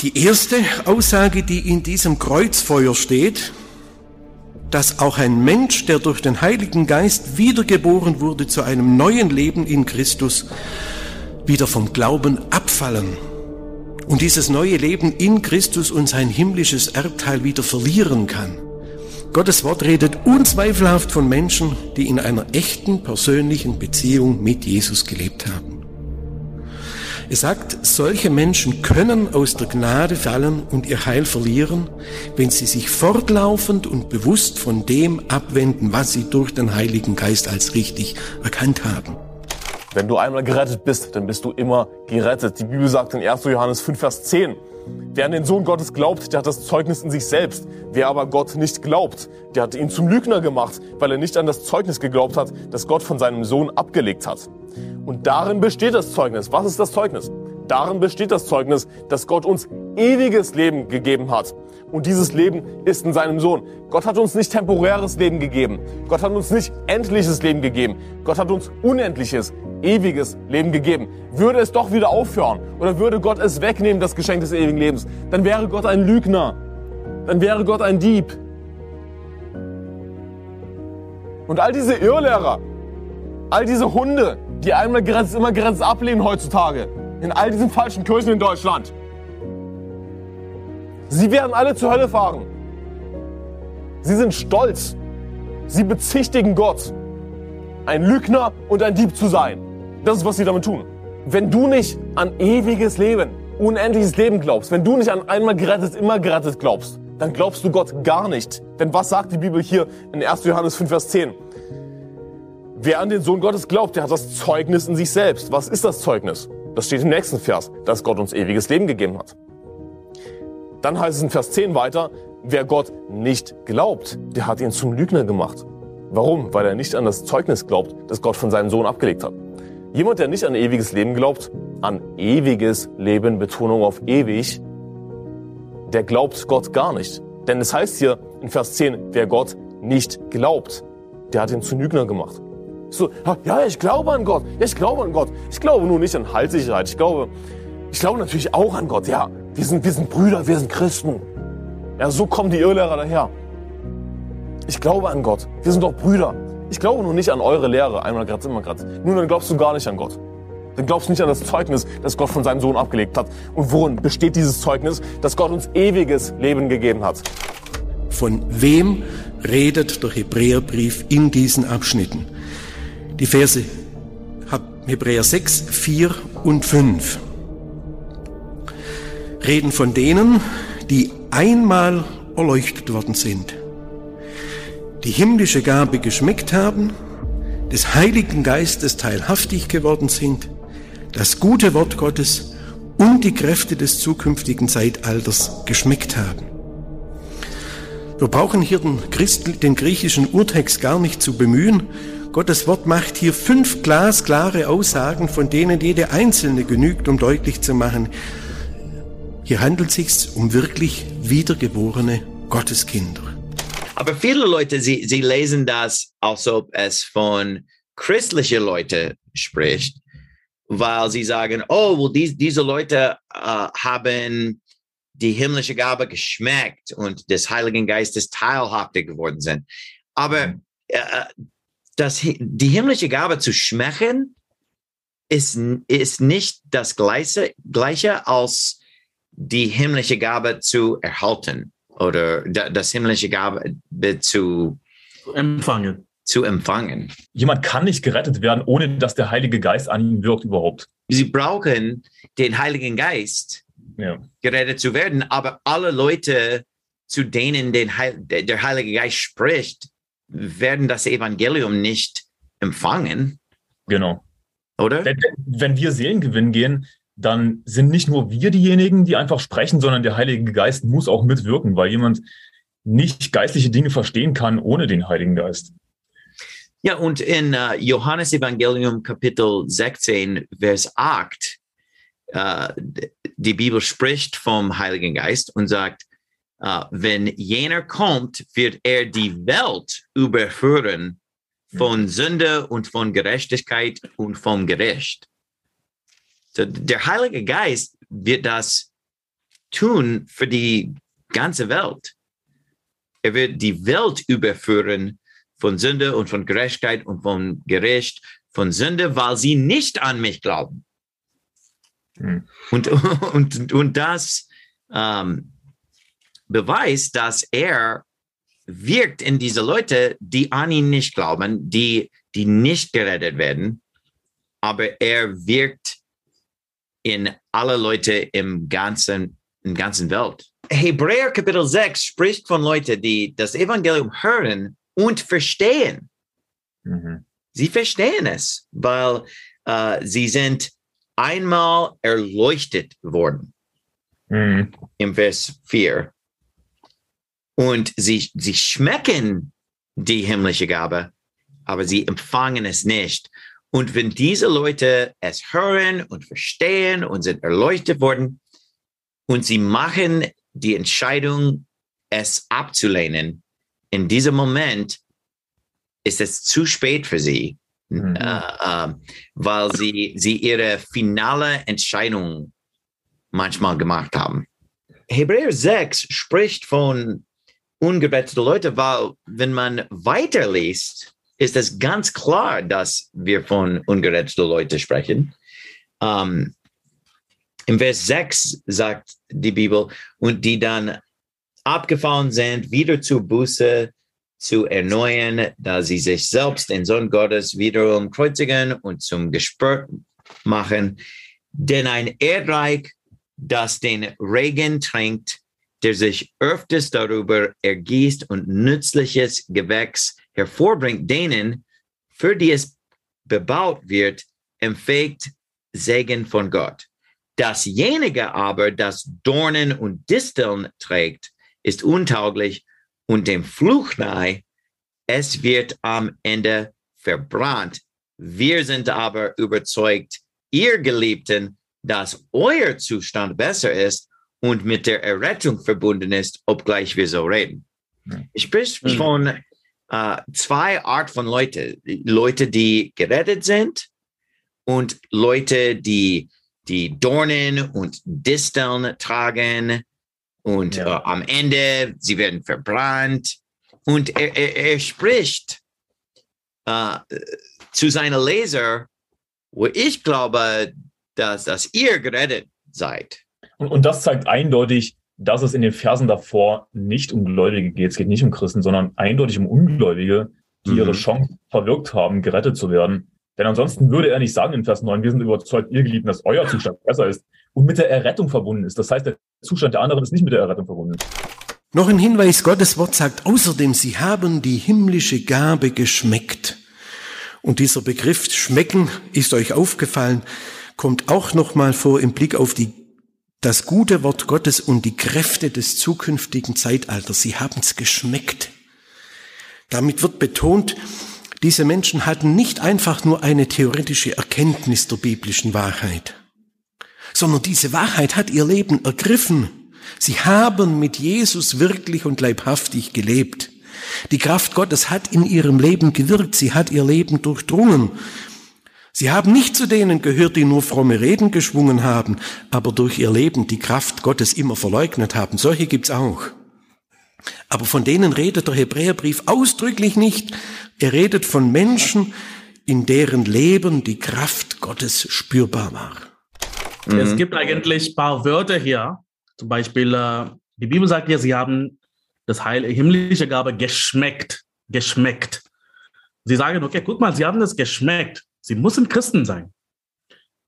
Die erste Aussage, die in diesem Kreuzfeuer steht, dass auch ein Mensch, der durch den Heiligen Geist wiedergeboren wurde zu einem neuen Leben in Christus, wieder vom Glauben abfallen und dieses neue Leben in Christus und sein himmlisches Erbteil wieder verlieren kann. Gottes Wort redet unzweifelhaft von Menschen, die in einer echten persönlichen Beziehung mit Jesus gelebt haben. Es sagt, solche Menschen können aus der Gnade fallen und ihr Heil verlieren, wenn sie sich fortlaufend und bewusst von dem abwenden, was sie durch den Heiligen Geist als richtig erkannt haben. Wenn du einmal gerettet bist, dann bist du immer gerettet. Die Bibel sagt in 1. Johannes 5, Vers 10, Wer an den Sohn Gottes glaubt, der hat das Zeugnis in sich selbst. Wer aber Gott nicht glaubt, der hat ihn zum Lügner gemacht, weil er nicht an das Zeugnis geglaubt hat, das Gott von seinem Sohn abgelegt hat. Und darin besteht das Zeugnis. Was ist das Zeugnis? Darin besteht das Zeugnis, dass Gott uns ewiges Leben gegeben hat. Und dieses Leben ist in seinem Sohn. Gott hat uns nicht temporäres Leben gegeben. Gott hat uns nicht endliches Leben gegeben. Gott hat uns unendliches, ewiges Leben gegeben. Würde es doch wieder aufhören oder würde Gott es wegnehmen, das Geschenk des ewigen Lebens, dann wäre Gott ein Lügner. Dann wäre Gott ein Dieb. Und all diese Irrlehrer, all diese Hunde, die einmal Grenzen, immer Grenzen ablehnen heutzutage, in all diesen falschen Kirchen in Deutschland, sie werden alle zur Hölle fahren. Sie sind stolz. Sie bezichtigen Gott, ein Lügner und ein Dieb zu sein. Das ist, was sie damit tun. Wenn du nicht an ewiges Leben, unendliches Leben glaubst, wenn du nicht an einmal gerettet, immer gerettet glaubst, dann glaubst du Gott gar nicht. Denn was sagt die Bibel hier in 1. Johannes 5, Vers 10? Wer an den Sohn Gottes glaubt, der hat das Zeugnis in sich selbst. Was ist das Zeugnis? Das steht im nächsten Vers, dass Gott uns ewiges Leben gegeben hat. Dann heißt es in Vers 10 weiter, wer Gott nicht glaubt, der hat ihn zum Lügner gemacht. Warum? Weil er nicht an das Zeugnis glaubt, das Gott von seinem Sohn abgelegt hat. Jemand, der nicht an ewiges Leben glaubt, an ewiges Leben, Betonung auf ewig, der glaubt Gott gar nicht. Denn es heißt hier in Vers 10, wer Gott nicht glaubt, der hat ihn zu Lügner gemacht. So, ja, ich glaube an Gott, ja, ich glaube an Gott. Ich glaube nur nicht an Heilssicherheit. Ich glaube, ich glaube natürlich auch an Gott. Ja, wir sind, wir sind Brüder, wir sind Christen. Ja, so kommen die Irrlehrer daher. Ich glaube an Gott. Wir sind doch Brüder. Ich glaube nur nicht an eure Lehre, einmal Graz, immer Graz. Nun, dann glaubst du gar nicht an Gott. Dann glaubst du nicht an das Zeugnis, das Gott von seinem Sohn abgelegt hat. Und worin besteht dieses Zeugnis, dass Gott uns ewiges Leben gegeben hat? Von wem redet der Hebräerbrief in diesen Abschnitten? Die Verse Hebräer 6, 4 und 5 reden von denen, die einmal erleuchtet worden sind die himmlische Gabe geschmeckt haben, des Heiligen Geistes teilhaftig geworden sind, das gute Wort Gottes und die Kräfte des zukünftigen Zeitalters geschmeckt haben. Wir brauchen hier den, den griechischen Urtext gar nicht zu bemühen. Gottes Wort macht hier fünf glasklare Aussagen, von denen jede einzelne genügt, um deutlich zu machen, hier handelt es sich um wirklich wiedergeborene Gotteskinder. Aber viele Leute, sie, sie lesen das, als ob es von christlichen Leuten spricht, weil sie sagen, oh, well, dies, diese Leute uh, haben die himmlische Gabe geschmeckt und des Heiligen Geistes teilhaftig geworden sind. Aber uh, das, die himmlische Gabe zu schmecken ist, ist nicht das Gleiche, Gleiche als die himmlische Gabe zu erhalten oder das himmlische Gabe zu empfangen. Zu empfangen. Jemand kann nicht gerettet werden, ohne dass der Heilige Geist an ihn wirkt überhaupt. Sie brauchen den Heiligen Geist, ja. gerettet zu werden, aber alle Leute, zu denen den Heil der Heilige Geist spricht, werden das Evangelium nicht empfangen. Genau. Oder? Wenn, wenn wir Seelengewinn gehen, dann sind nicht nur wir diejenigen, die einfach sprechen, sondern der Heilige Geist muss auch mitwirken, weil jemand nicht geistliche Dinge verstehen kann ohne den Heiligen Geist. Ja, und in uh, Johannes Evangelium Kapitel 16, Vers 8, uh, die Bibel spricht vom Heiligen Geist und sagt, wenn jener kommt, wird er die Welt überführen von Sünde und von Gerechtigkeit und vom Gericht. So, der Heilige Geist wird das tun für die ganze Welt. Er wird die Welt überführen von Sünde und von Gerechtigkeit und von Gericht, von Sünde, weil sie nicht an mich glauben. Hm. Und, und, und das ähm, beweist, dass er wirkt in diese Leute, die an ihn nicht glauben, die, die nicht gerettet werden, aber er wirkt in alle Leute im ganzen, im ganzen Welt. Hebräer Kapitel 6 spricht von Leuten, die das Evangelium hören und verstehen. Mhm. Sie verstehen es, weil äh, sie sind einmal erleuchtet worden Mhm. im Vers 4. Und sie, sie schmecken die himmlische Gabe, aber sie empfangen es nicht. Und wenn diese Leute es hören und verstehen und sind erleuchtet worden und sie machen die Entscheidung, es abzulehnen, in diesem Moment ist es zu spät für sie, Mhm. äh, äh, weil sie, sie ihre finale Entscheidung manchmal gemacht haben. Hebräer 6 spricht von ungeretteten Leuten, weil wenn man weiterliest, ist es ganz klar, dass wir von ungeretteten Leuten sprechen. Ähm, Im Vers 6 sagt die Bibel, und die dann abgefallen sind, wieder zur Buße zu erneuern, da sie sich selbst den Sohn Gottes wiederum kreuzigen und zum Gespött machen. Denn ein Erdreich, das den Regen trinkt, der sich öfters darüber ergießt und nützliches Gewächs hervorbringt, denen, für die es bebaut wird, empfängt Segen von Gott. Dasjenige aber, das Dornen und Disteln trägt, ist untauglich und dem Fluch nahe, es wird am Ende verbrannt. Wir sind aber überzeugt, ihr Geliebten, dass euer Zustand besser ist und mit der Errettung verbunden ist, obgleich wir so reden. Ich spreche Hm. von äh, zwei Art von Leute. Leute, die gerettet sind und Leute, die die Dornen und Disteln tragen und Ja. äh, am Ende sie werden verbrannt. Und er, er, er spricht äh, zu seinen Leser, wo ich glaube, dass, dass ihr gerettet seid. Und, und das zeigt eindeutig, dass es in den Versen davor nicht um Gläubige geht. Es geht nicht um Christen, sondern eindeutig um Ungläubige, die Mhm. ihre Chance verwirkt haben, gerettet zu werden. Denn ansonsten würde er nicht sagen in Vers 9, wir sind überzeugt, ihr Geliebten, dass euer Zustand besser ist und mit der Errettung verbunden ist. Das heißt, der Zustand der anderen ist nicht mit der Errettung verbunden. Noch ein Hinweis, Gottes Wort sagt außerdem, sie haben die himmlische Gabe geschmeckt. Und dieser Begriff schmecken ist euch aufgefallen, kommt auch nochmal vor im Blick auf die, das gute Wort Gottes und die Kräfte des zukünftigen Zeitalters. Sie haben es geschmeckt. Damit wird betont, diese Menschen hatten nicht einfach nur eine theoretische Erkenntnis der biblischen Wahrheit, sondern diese Wahrheit hat ihr Leben ergriffen. Sie haben mit Jesus wirklich und leibhaftig gelebt. Die Kraft Gottes hat in ihrem Leben gewirkt, sie hat ihr Leben durchdrungen. Sie haben nicht zu denen gehört, die nur fromme Reden geschwungen haben, aber durch ihr Leben die Kraft Gottes immer verleugnet haben. Solche gibt's auch. Aber von denen redet der Hebräerbrief ausdrücklich nicht. Er redet von Menschen, in deren Leben die Kraft Gottes spürbar war. Es gibt eigentlich ein paar Wörter hier. Zum Beispiel, äh, die Bibel sagt ja, sie haben das Heil, himmlische Gabe geschmeckt. Geschmeckt. Sie sagen, okay, guck mal, sie haben das geschmeckt. Sie müssen Christen sein.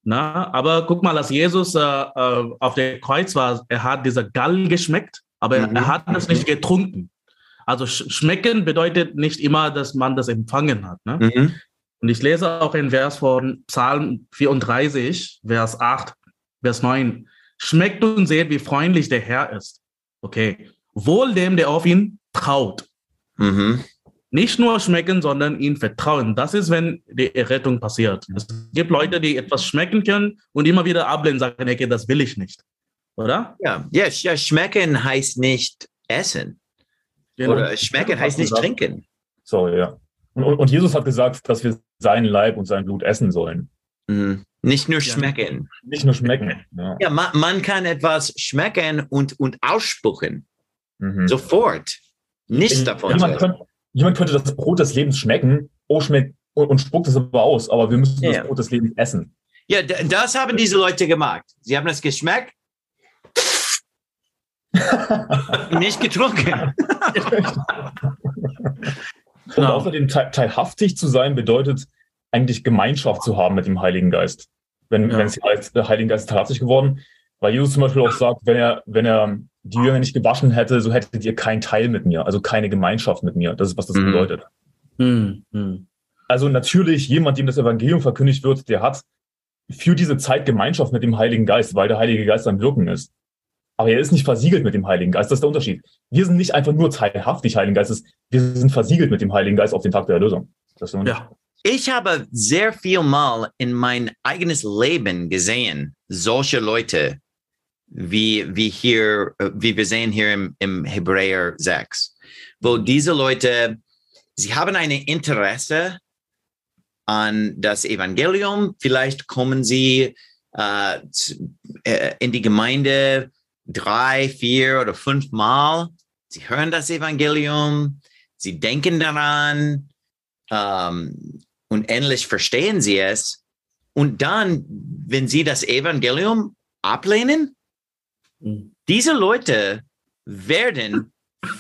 Na, aber guck mal, als Jesus äh, äh, auf der Kreuz war, er hat dieser Gall geschmeckt, aber er- Mhm. er hat das nicht getrunken. Also sch schmecken bedeutet nicht immer, dass man das empfangen hat. Ne? Mhm. Und ich lese auch in Vers von Psalm 34, Vers 8, Vers 9. Schmeckt und seht, wie freundlich der Herr ist. Okay. Wohl dem, der auf ihn traut. Mhm. Nicht nur schmecken, sondern ihn vertrauen. Das ist, wenn die Errettung passiert. Es gibt Leute, die etwas schmecken können und immer wieder ablehnen, sagen, okay, das will ich nicht. Oder? Ja, ja, sch- ja, schmecken heißt nicht essen. Genau. Oder schmecken heißt nicht gesagt. trinken. So, ja. Und, und, Jesus hat gesagt, dass wir sein Leib und sein Blut essen sollen. Mhm. Nicht nur schmecken. Nicht nur schmecken. Ja, ja man, man, kann etwas schmecken und, und ausspucken. Mhm. Sofort. Nichts davon. Könnt, jemand, könnte das Brot des Lebens schmecken, oh, schmeckt, und, und spuckt es aber aus, aber wir müssen ja. das Brot des Lebens essen. Ja, das haben diese Leute gemacht. Sie haben es geschmeckt. nicht getrunken. und genau. außerdem teilhaftig zu sein bedeutet eigentlich Gemeinschaft zu haben mit dem Heiligen Geist. Wenn, ja. wenn es heißt, der Heilige Geist ist tatkräftig geworden, weil Jesus zum Beispiel auch sagt, wenn er, wenn er die Jünger nicht gewaschen hätte, so hättet ihr keinen Teil mit mir, also keine Gemeinschaft mit mir. Das ist, was das mhm. bedeutet. Mhm. Also natürlich, jemand, dem das Evangelium verkündigt wird, der hat für diese Zeit Gemeinschaft mit dem Heiligen Geist, weil der Heilige Geist am Wirken ist. Aber er ist nicht versiegelt mit dem Heiligen Geist. Das ist der Unterschied. Wir sind nicht einfach nur teilhaftig Heiligen Geistes, wir sind versiegelt mit dem Heiligen Geist auf den Tag der Erlösung. ja. Ich habe sehr viel Mal in mein eigenes Leben gesehen, solche Leute, wie, wie hier, wie wir sehen hier im, im Hebräer 6, wo diese Leute, sie haben ein Interesse an das Evangelium. Vielleicht kommen sie äh, äh, in die Gemeinde drei, vier oder fünf Mal. Sie hören das Evangelium, sie denken daran ähm, und endlich verstehen sie es. Und dann, wenn sie das Evangelium ablehnen. Diese Leute werden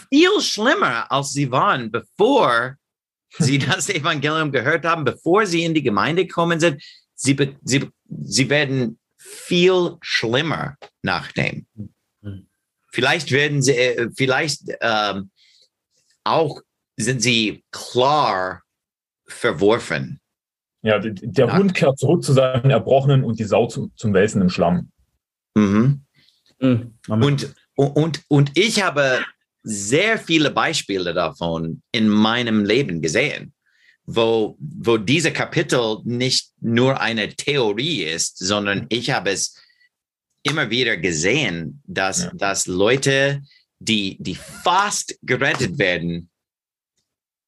viel schlimmer, als sie waren, bevor sie das Evangelium gehört haben, bevor sie in die Gemeinde gekommen sind, sie, sie, sie werden viel schlimmer nachdem. Vielleicht werden sie, äh, vielleicht ähm, auch sind sie klar verworfen. Ja, der Nach Hund kehrt zurück zu seinen Erbrochenen und die Sau zu, zum Wälzen im Schlamm. Mhm. Mhm. Und, und, und ich habe sehr viele Beispiele davon in meinem Leben gesehen, wo, wo diese Kapitel nicht nur eine Theorie ist, sondern ich habe es immer wieder gesehen, dass, ja. dass Leute, die, die fast gerettet werden,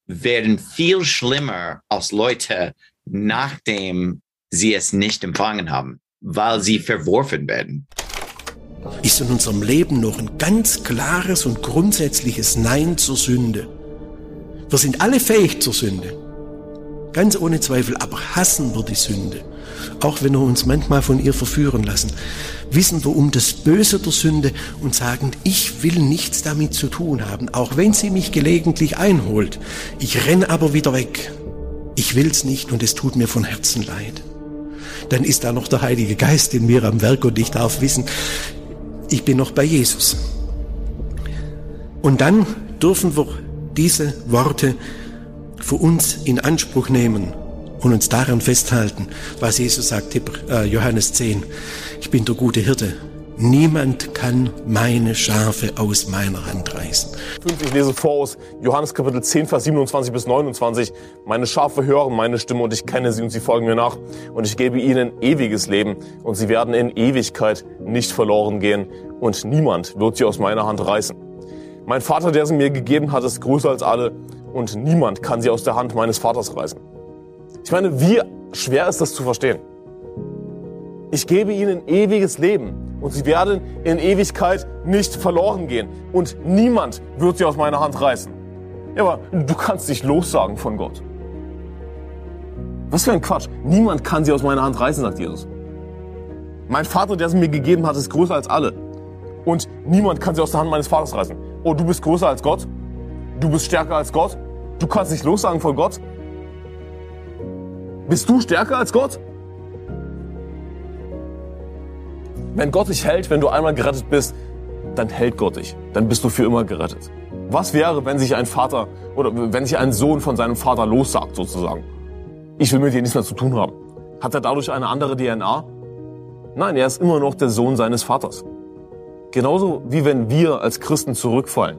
werden viel schlimmer als Leute, nachdem sie es nicht empfangen haben, weil sie verworfen werden ist in unserem Leben noch ein ganz klares und grundsätzliches Nein zur Sünde. Wir sind alle fähig zur Sünde. Ganz ohne Zweifel, aber hassen wir die Sünde. Auch wenn wir uns manchmal von ihr verführen lassen, wissen wir um das Böse der Sünde und sagen, ich will nichts damit zu tun haben, auch wenn sie mich gelegentlich einholt. Ich renn aber wieder weg. Ich will's nicht und es tut mir von Herzen leid. Dann ist da noch der Heilige Geist in mir am Werk und ich darf wissen, ich bin noch bei Jesus. Und dann dürfen wir diese Worte für uns in Anspruch nehmen und uns daran festhalten, was Jesus sagt, äh, Johannes 10. Ich bin der gute Hirte. Niemand kann meine Schafe aus meiner Hand reißen. Ich lese vor aus Johannes Kapitel 10, Vers 27 bis 29. Meine Schafe hören meine Stimme und ich kenne sie und sie folgen mir nach. Und ich gebe ihnen ewiges Leben und sie werden in Ewigkeit nicht verloren gehen und niemand wird sie aus meiner Hand reißen. Mein Vater, der sie mir gegeben hat, ist größer als alle und niemand kann sie aus der Hand meines Vaters reißen. Ich meine, wie schwer ist das zu verstehen? Ich gebe ihnen ewiges Leben und sie werden in Ewigkeit nicht verloren gehen und niemand wird sie aus meiner Hand reißen. Ja, aber du kannst dich lossagen von Gott. Was für ein Quatsch. Niemand kann sie aus meiner Hand reißen, sagt Jesus. Mein Vater, der sie mir gegeben hat, ist größer als alle. Und niemand kann sie aus der Hand meines Vaters reißen. Oh, du bist größer als Gott? Du bist stärker als Gott? Du kannst dich lossagen von Gott? Bist du stärker als Gott? Wenn Gott dich hält, wenn du einmal gerettet bist, dann hält Gott dich. Dann bist du für immer gerettet. Was wäre, wenn sich ein Vater oder wenn sich ein Sohn von seinem Vater lossagt, sozusagen? Ich will mit dir nichts mehr zu tun haben. Hat er dadurch eine andere DNA? Nein, er ist immer noch der Sohn seines Vaters. Genauso wie wenn wir als Christen zurückfallen,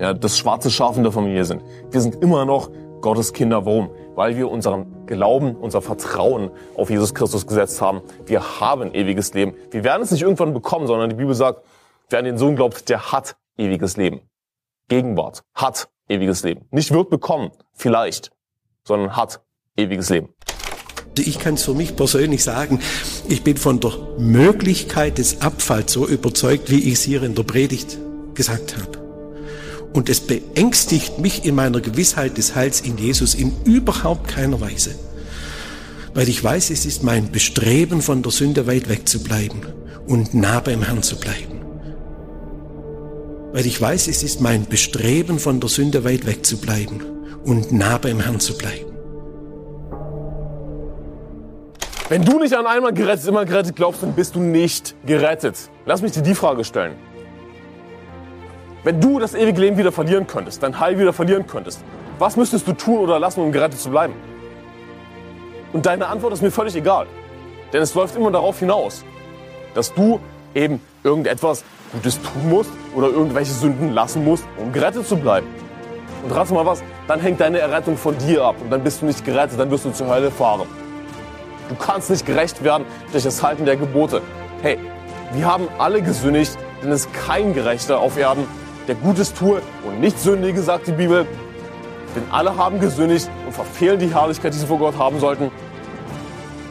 ja, das schwarze Schaf in der Familie sind. Wir sind immer noch Gottes Kinder. Warum? Weil wir unseren Glauben, unser Vertrauen auf Jesus Christus gesetzt haben. Wir haben ewiges Leben. Wir werden es nicht irgendwann bekommen, sondern die Bibel sagt, wer an den Sohn glaubt, der hat ewiges Leben. Gegenwart hat ewiges Leben. Nicht wird bekommen, vielleicht, sondern hat ewiges Leben. Ich kann es für mich persönlich sagen, ich bin von der Möglichkeit des Abfalls so überzeugt, wie ich es hier in der Predigt gesagt habe. Und es beängstigt mich in meiner Gewissheit des Heils in Jesus in überhaupt keiner Weise. Weil ich weiß, es ist mein Bestreben, von der Sünde weit weg zu bleiben und nah beim Herrn zu bleiben. Weil ich weiß, es ist mein Bestreben, von der Sünde weit weg zu bleiben und nah beim Herrn zu bleiben. Wenn du nicht an einmal gerettet, immer gerettet glaubst, dann bist du nicht gerettet. Lass mich dir die Frage stellen. Wenn du das ewige Leben wieder verlieren könntest, dein Heil wieder verlieren könntest, was müsstest du tun oder lassen, um gerettet zu bleiben? Und deine Antwort ist mir völlig egal. Denn es läuft immer darauf hinaus, dass du eben irgendetwas Gutes tun musst oder irgendwelche Sünden lassen musst, um gerettet zu bleiben. Und rate mal was, dann hängt deine Errettung von dir ab und dann bist du nicht gerettet, dann wirst du zur Hölle fahren. Du kannst nicht gerecht werden durch das Halten der Gebote. Hey, wir haben alle gesündigt, denn es ist kein Gerechter auf Erden, der Gutes tue und nicht sündige, sagt die Bibel. Denn alle haben gesündigt und verfehlen die Herrlichkeit, die sie vor Gott haben sollten.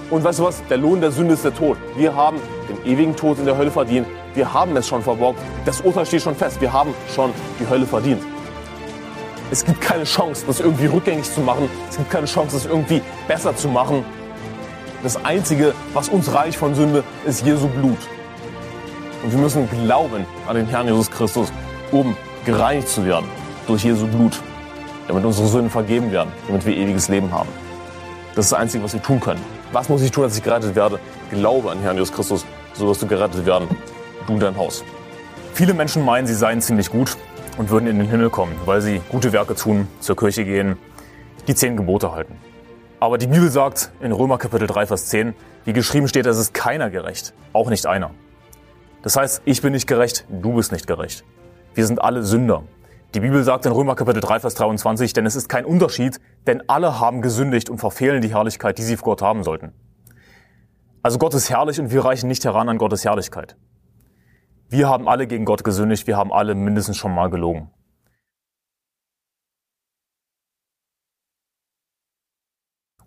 Und weißt du was? Der Lohn der Sünde ist der Tod. Wir haben den ewigen Tod in der Hölle verdient. Wir haben es schon verborgt. Das Urteil steht schon fest. Wir haben schon die Hölle verdient. Es gibt keine Chance, das irgendwie rückgängig zu machen. Es gibt keine Chance, das irgendwie besser zu machen. Das Einzige, was uns reicht von Sünde, ist Jesu Blut. Und wir müssen glauben an den Herrn Jesus Christus, um gereinigt zu werden durch Jesu Blut, damit unsere Sünden vergeben werden, damit wir ewiges Leben haben. Das ist das Einzige, was wir tun können. Was muss ich tun, dass ich gerettet werde? Glaube an Herrn Jesus Christus, so wirst du gerettet werden, du und dein Haus. Viele Menschen meinen, sie seien ziemlich gut und würden in den Himmel kommen, weil sie gute Werke tun, zur Kirche gehen, die zehn Gebote halten. Aber die Bibel sagt in Römer Kapitel 3, Vers 10, wie geschrieben steht, es ist keiner gerecht, auch nicht einer. Das heißt, ich bin nicht gerecht, du bist nicht gerecht. Wir sind alle Sünder. Die Bibel sagt in Römer Kapitel 3, Vers 23, denn es ist kein Unterschied, denn alle haben gesündigt und verfehlen die Herrlichkeit, die sie vor Gott haben sollten. Also Gott ist herrlich und wir reichen nicht heran an Gottes Herrlichkeit. Wir haben alle gegen Gott gesündigt, wir haben alle mindestens schon mal gelogen.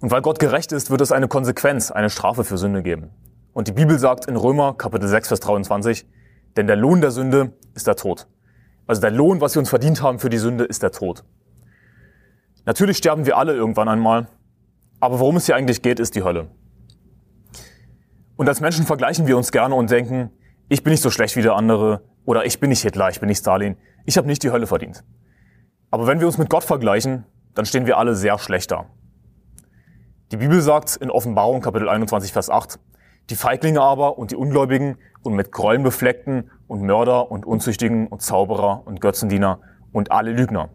Und weil Gott gerecht ist, wird es eine Konsequenz, eine Strafe für Sünde geben. Und die Bibel sagt in Römer Kapitel 6, Vers 23, denn der Lohn der Sünde ist der Tod. Also der Lohn, was wir uns verdient haben für die Sünde, ist der Tod. Natürlich sterben wir alle irgendwann einmal, aber worum es hier eigentlich geht, ist die Hölle. Und als Menschen vergleichen wir uns gerne und denken, ich bin nicht so schlecht wie der andere oder ich bin nicht Hitler, ich bin nicht Stalin, ich habe nicht die Hölle verdient. Aber wenn wir uns mit Gott vergleichen, dann stehen wir alle sehr schlecht da. Die Bibel sagt in Offenbarung Kapitel 21 Vers 8, die Feiglinge aber und die Ungläubigen und mit Gräueln befleckten und Mörder und Unzüchtigen und Zauberer und Götzendiener und alle Lügner.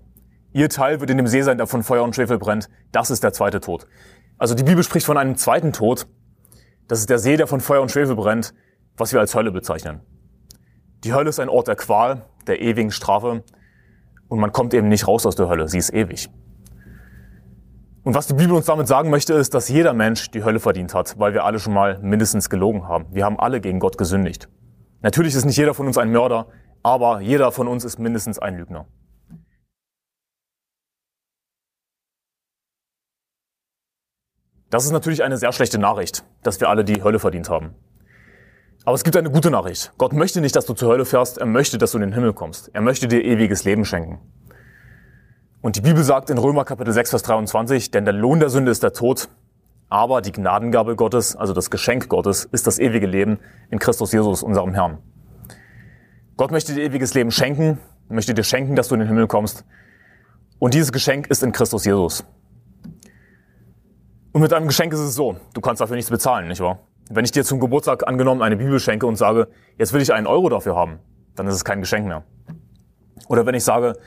Ihr Teil wird in dem See sein, der von Feuer und Schwefel brennt. Das ist der zweite Tod. Also die Bibel spricht von einem zweiten Tod. Das ist der See, der von Feuer und Schwefel brennt, was wir als Hölle bezeichnen. Die Hölle ist ein Ort der Qual, der ewigen Strafe. Und man kommt eben nicht raus aus der Hölle. Sie ist ewig. Und was die Bibel uns damit sagen möchte, ist, dass jeder Mensch die Hölle verdient hat, weil wir alle schon mal mindestens gelogen haben. Wir haben alle gegen Gott gesündigt. Natürlich ist nicht jeder von uns ein Mörder, aber jeder von uns ist mindestens ein Lügner. Das ist natürlich eine sehr schlechte Nachricht, dass wir alle die Hölle verdient haben. Aber es gibt eine gute Nachricht. Gott möchte nicht, dass du zur Hölle fährst, er möchte, dass du in den Himmel kommst. Er möchte dir ewiges Leben schenken. Und die Bibel sagt in Römer Kapitel 6, Vers 23, denn der Lohn der Sünde ist der Tod, aber die Gnadengabe Gottes, also das Geschenk Gottes, ist das ewige Leben in Christus Jesus, unserem Herrn. Gott möchte dir ewiges Leben schenken, möchte dir schenken, dass du in den Himmel kommst. Und dieses Geschenk ist in Christus Jesus. Und mit einem Geschenk ist es so, du kannst dafür nichts bezahlen, nicht wahr? Wenn ich dir zum Geburtstag angenommen eine Bibel schenke und sage, jetzt will ich einen Euro dafür haben, dann ist es kein Geschenk mehr. Oder wenn ich sage,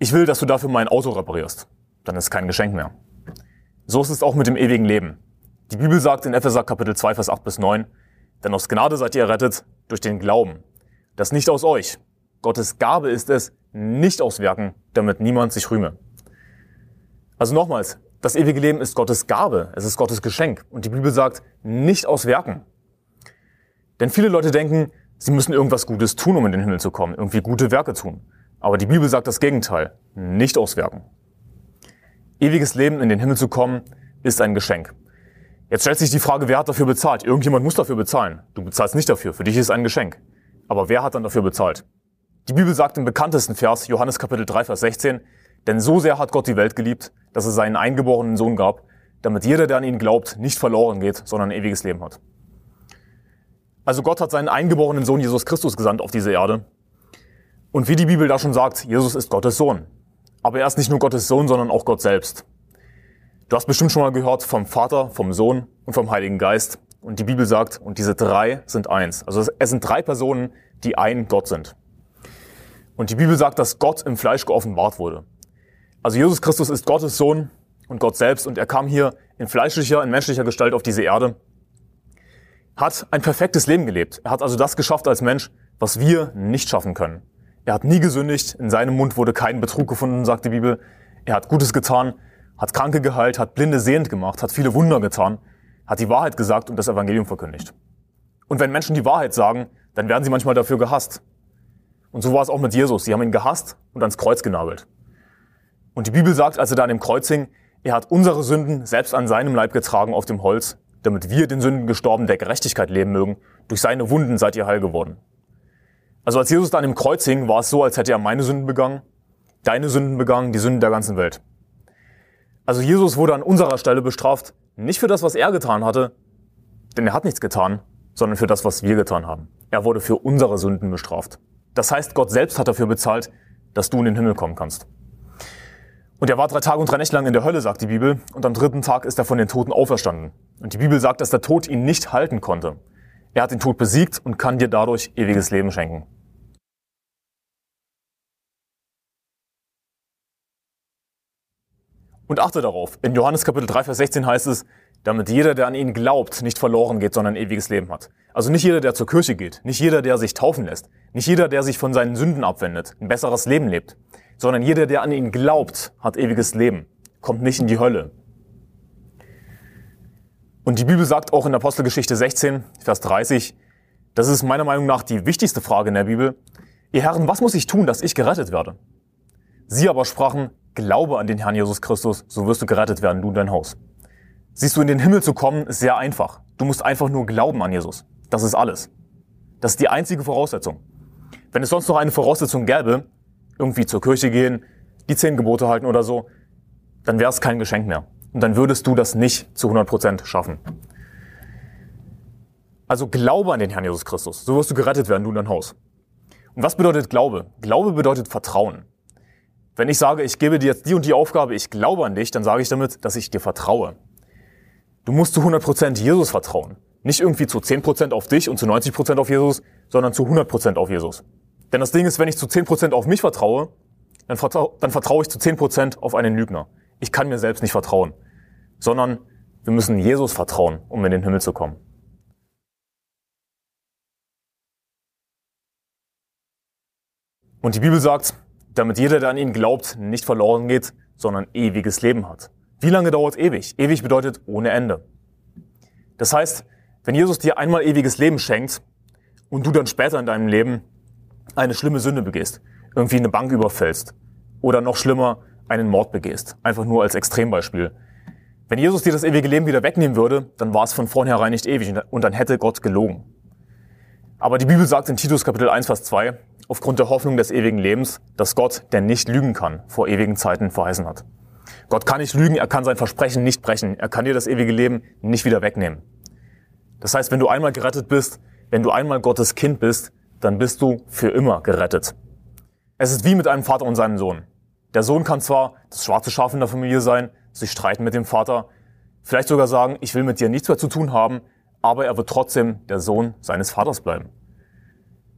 ich will, dass du dafür mein Auto reparierst. Dann ist kein Geschenk mehr. So ist es auch mit dem ewigen Leben. Die Bibel sagt in Epheser Kapitel 2, Vers 8 bis 9, denn aus Gnade seid ihr errettet durch den Glauben. Das nicht aus euch. Gottes Gabe ist es, nicht aus Werken, damit niemand sich rühme. Also nochmals, das ewige Leben ist Gottes Gabe, es ist Gottes Geschenk. Und die Bibel sagt, nicht aus Werken. Denn viele Leute denken, sie müssen irgendwas Gutes tun, um in den Himmel zu kommen, irgendwie gute Werke tun. Aber die Bibel sagt das Gegenteil. Nicht auswirken. Ewiges Leben in den Himmel zu kommen, ist ein Geschenk. Jetzt stellt sich die Frage, wer hat dafür bezahlt? Irgendjemand muss dafür bezahlen. Du bezahlst nicht dafür. Für dich ist es ein Geschenk. Aber wer hat dann dafür bezahlt? Die Bibel sagt im bekanntesten Vers, Johannes Kapitel 3, Vers 16, denn so sehr hat Gott die Welt geliebt, dass es seinen eingeborenen Sohn gab, damit jeder, der an ihn glaubt, nicht verloren geht, sondern ein ewiges Leben hat. Also Gott hat seinen eingeborenen Sohn Jesus Christus gesandt auf diese Erde. Und wie die Bibel da schon sagt, Jesus ist Gottes Sohn. Aber er ist nicht nur Gottes Sohn, sondern auch Gott selbst. Du hast bestimmt schon mal gehört vom Vater, vom Sohn und vom Heiligen Geist. Und die Bibel sagt, und diese drei sind eins. Also es sind drei Personen, die ein Gott sind. Und die Bibel sagt, dass Gott im Fleisch geoffenbart wurde. Also Jesus Christus ist Gottes Sohn und Gott selbst und er kam hier in fleischlicher, in menschlicher Gestalt auf diese Erde, hat ein perfektes Leben gelebt. Er hat also das geschafft als Mensch, was wir nicht schaffen können. Er hat nie gesündigt, in seinem Mund wurde kein Betrug gefunden, sagt die Bibel. Er hat Gutes getan, hat Kranke geheilt, hat Blinde sehend gemacht, hat viele Wunder getan, hat die Wahrheit gesagt und das Evangelium verkündigt. Und wenn Menschen die Wahrheit sagen, dann werden sie manchmal dafür gehasst. Und so war es auch mit Jesus. Sie haben ihn gehasst und ans Kreuz genagelt. Und die Bibel sagt, als er da an dem Kreuz hing, er hat unsere Sünden selbst an seinem Leib getragen auf dem Holz, damit wir den Sünden gestorben der Gerechtigkeit leben mögen. Durch seine Wunden seid ihr heil geworden. Also als Jesus da an dem Kreuz hing, war es so, als hätte er meine Sünden begangen, deine Sünden begangen, die Sünden der ganzen Welt. Also Jesus wurde an unserer Stelle bestraft, nicht für das, was er getan hatte, denn er hat nichts getan, sondern für das, was wir getan haben. Er wurde für unsere Sünden bestraft. Das heißt, Gott selbst hat dafür bezahlt, dass du in den Himmel kommen kannst. Und er war drei Tage und drei Nächte lang in der Hölle, sagt die Bibel, und am dritten Tag ist er von den Toten auferstanden. Und die Bibel sagt, dass der Tod ihn nicht halten konnte. Er hat den Tod besiegt und kann dir dadurch ewiges Leben schenken. Und achte darauf, in Johannes Kapitel 3, Vers 16 heißt es, damit jeder, der an ihn glaubt, nicht verloren geht, sondern ewiges Leben hat. Also nicht jeder, der zur Kirche geht, nicht jeder, der sich taufen lässt, nicht jeder, der sich von seinen Sünden abwendet, ein besseres Leben lebt, sondern jeder, der an ihn glaubt, hat ewiges Leben, kommt nicht in die Hölle. Und die Bibel sagt auch in Apostelgeschichte 16, Vers 30, das ist meiner Meinung nach die wichtigste Frage in der Bibel. Ihr Herren, was muss ich tun, dass ich gerettet werde? Sie aber sprachen, Glaube an den Herrn Jesus Christus, so wirst du gerettet werden, du und dein Haus. Siehst du, in den Himmel zu kommen, ist sehr einfach. Du musst einfach nur glauben an Jesus. Das ist alles. Das ist die einzige Voraussetzung. Wenn es sonst noch eine Voraussetzung gäbe, irgendwie zur Kirche gehen, die zehn Gebote halten oder so, dann wäre es kein Geschenk mehr. Und dann würdest du das nicht zu 100 Prozent schaffen. Also glaube an den Herrn Jesus Christus. So wirst du gerettet werden, du und dein Haus. Und was bedeutet Glaube? Glaube bedeutet Vertrauen. Wenn ich sage, ich gebe dir jetzt die und die Aufgabe, ich glaube an dich, dann sage ich damit, dass ich dir vertraue. Du musst zu 100% Jesus vertrauen. Nicht irgendwie zu 10% auf dich und zu 90% auf Jesus, sondern zu 100% auf Jesus. Denn das Ding ist, wenn ich zu 10% auf mich vertraue, dann, vertrau dann vertraue ich zu 10% auf einen Lügner. Ich kann mir selbst nicht vertrauen, sondern wir müssen Jesus vertrauen, um in den Himmel zu kommen. Und die Bibel sagt, damit jeder, der an ihn glaubt, nicht verloren geht, sondern ewiges Leben hat. Wie lange dauert ewig? Ewig bedeutet ohne Ende. Das heißt, wenn Jesus dir einmal ewiges Leben schenkt und du dann später in deinem Leben eine schlimme Sünde begehst, irgendwie eine Bank überfällst oder noch schlimmer einen Mord begehst, einfach nur als Extrembeispiel. Wenn Jesus dir das ewige Leben wieder wegnehmen würde, dann war es von vornherein nicht ewig und dann hätte Gott gelogen. Aber die Bibel sagt in Titus Kapitel 1, Vers 2, aufgrund der Hoffnung des ewigen Lebens, dass Gott, der nicht lügen kann, vor ewigen Zeiten verheißen hat. Gott kann nicht lügen, er kann sein Versprechen nicht brechen, er kann dir das ewige Leben nicht wieder wegnehmen. Das heißt, wenn du einmal gerettet bist, wenn du einmal Gottes Kind bist, dann bist du für immer gerettet. Es ist wie mit einem Vater und seinem Sohn. Der Sohn kann zwar das schwarze Schaf in der Familie sein, sich streiten mit dem Vater, vielleicht sogar sagen, ich will mit dir nichts mehr zu tun haben, aber er wird trotzdem der Sohn seines Vaters bleiben.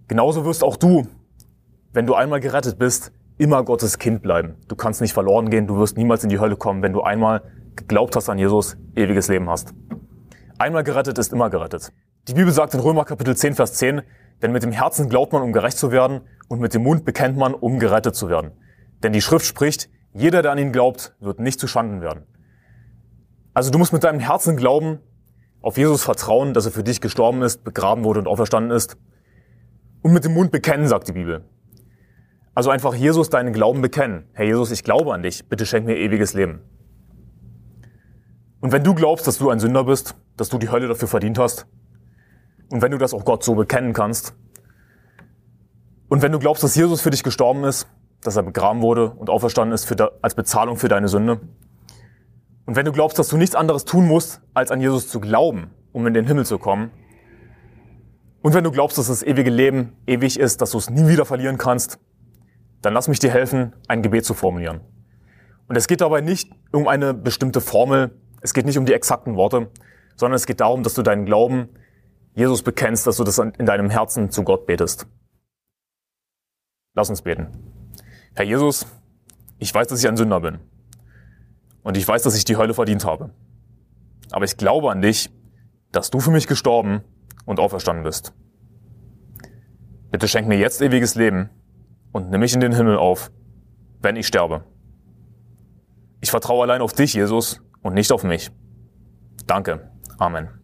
Genauso wirst auch du wenn du einmal gerettet bist, immer Gottes Kind bleiben. Du kannst nicht verloren gehen, du wirst niemals in die Hölle kommen, wenn du einmal geglaubt hast an Jesus, ewiges Leben hast. Einmal gerettet ist immer gerettet. Die Bibel sagt in Römer Kapitel 10, Vers 10, denn mit dem Herzen glaubt man, um gerecht zu werden, und mit dem Mund bekennt man, um gerettet zu werden. Denn die Schrift spricht, jeder, der an ihn glaubt, wird nicht zu Schanden werden. Also du musst mit deinem Herzen glauben, auf Jesus vertrauen, dass er für dich gestorben ist, begraben wurde und auferstanden ist. Und mit dem Mund bekennen, sagt die Bibel. Also einfach Jesus deinen Glauben bekennen. Herr Jesus, ich glaube an dich. Bitte schenk mir ewiges Leben. Und wenn du glaubst, dass du ein Sünder bist, dass du die Hölle dafür verdient hast, und wenn du das auch Gott so bekennen kannst, und wenn du glaubst, dass Jesus für dich gestorben ist, dass er begraben wurde und auferstanden ist für, als Bezahlung für deine Sünde, und wenn du glaubst, dass du nichts anderes tun musst, als an Jesus zu glauben, um in den Himmel zu kommen, und wenn du glaubst, dass das ewige Leben ewig ist, dass du es nie wieder verlieren kannst, dann lass mich dir helfen, ein Gebet zu formulieren. Und es geht dabei nicht um eine bestimmte Formel, es geht nicht um die exakten Worte, sondern es geht darum, dass du deinen Glauben Jesus bekennst, dass du das in deinem Herzen zu Gott betest. Lass uns beten. Herr Jesus, ich weiß, dass ich ein Sünder bin. Und ich weiß, dass ich die Hölle verdient habe. Aber ich glaube an dich, dass du für mich gestorben und auferstanden bist. Bitte schenk mir jetzt ewiges Leben und nimm mich in den Himmel auf, wenn ich sterbe. Ich vertraue allein auf dich, Jesus, und nicht auf mich. Danke. Amen.